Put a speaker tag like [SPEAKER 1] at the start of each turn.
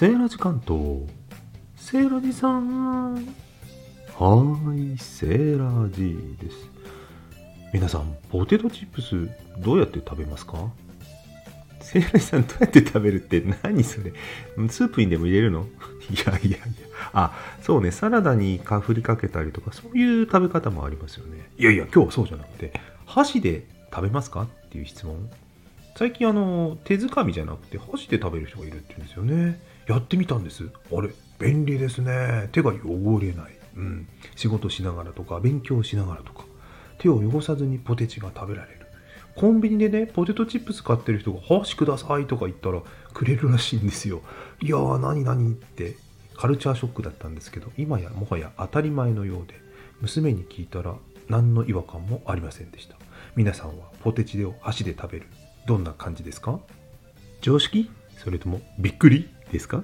[SPEAKER 1] セーラジ関東。セーラジさん。はーい、セーラジです。皆さん、ポテトチップス、どうやって食べますか？セーラジさん、どうやって食べるって何それ？スープにでも入れるの？いやいやいや。あ、そうね、サラダにかふりかけたりとか、そういう食べ方もありますよね。いやいや、今日はそうじゃなくて、箸で食べますか？っていう質問。最近あの、手づかみじゃなくて箸で食べる人がいるって言うんですよね。やってみたんです。あれ、便利ですね。手が汚れない。うん。仕事しながらとか、勉強しながらとか、手を汚さずにポテチが食べられる。コンビニでね、ポテトチップス買ってる人が箸くださいとか言ったらくれるらしいんですよ。いやー、何何ってカルチャーショックだったんですけど、今やもはや当たり前のようで、娘に聞いたら何の違和感もありませんでした。皆さんはポテチを箸で食べる。どんな感じですか？常識？それともびっくりですか？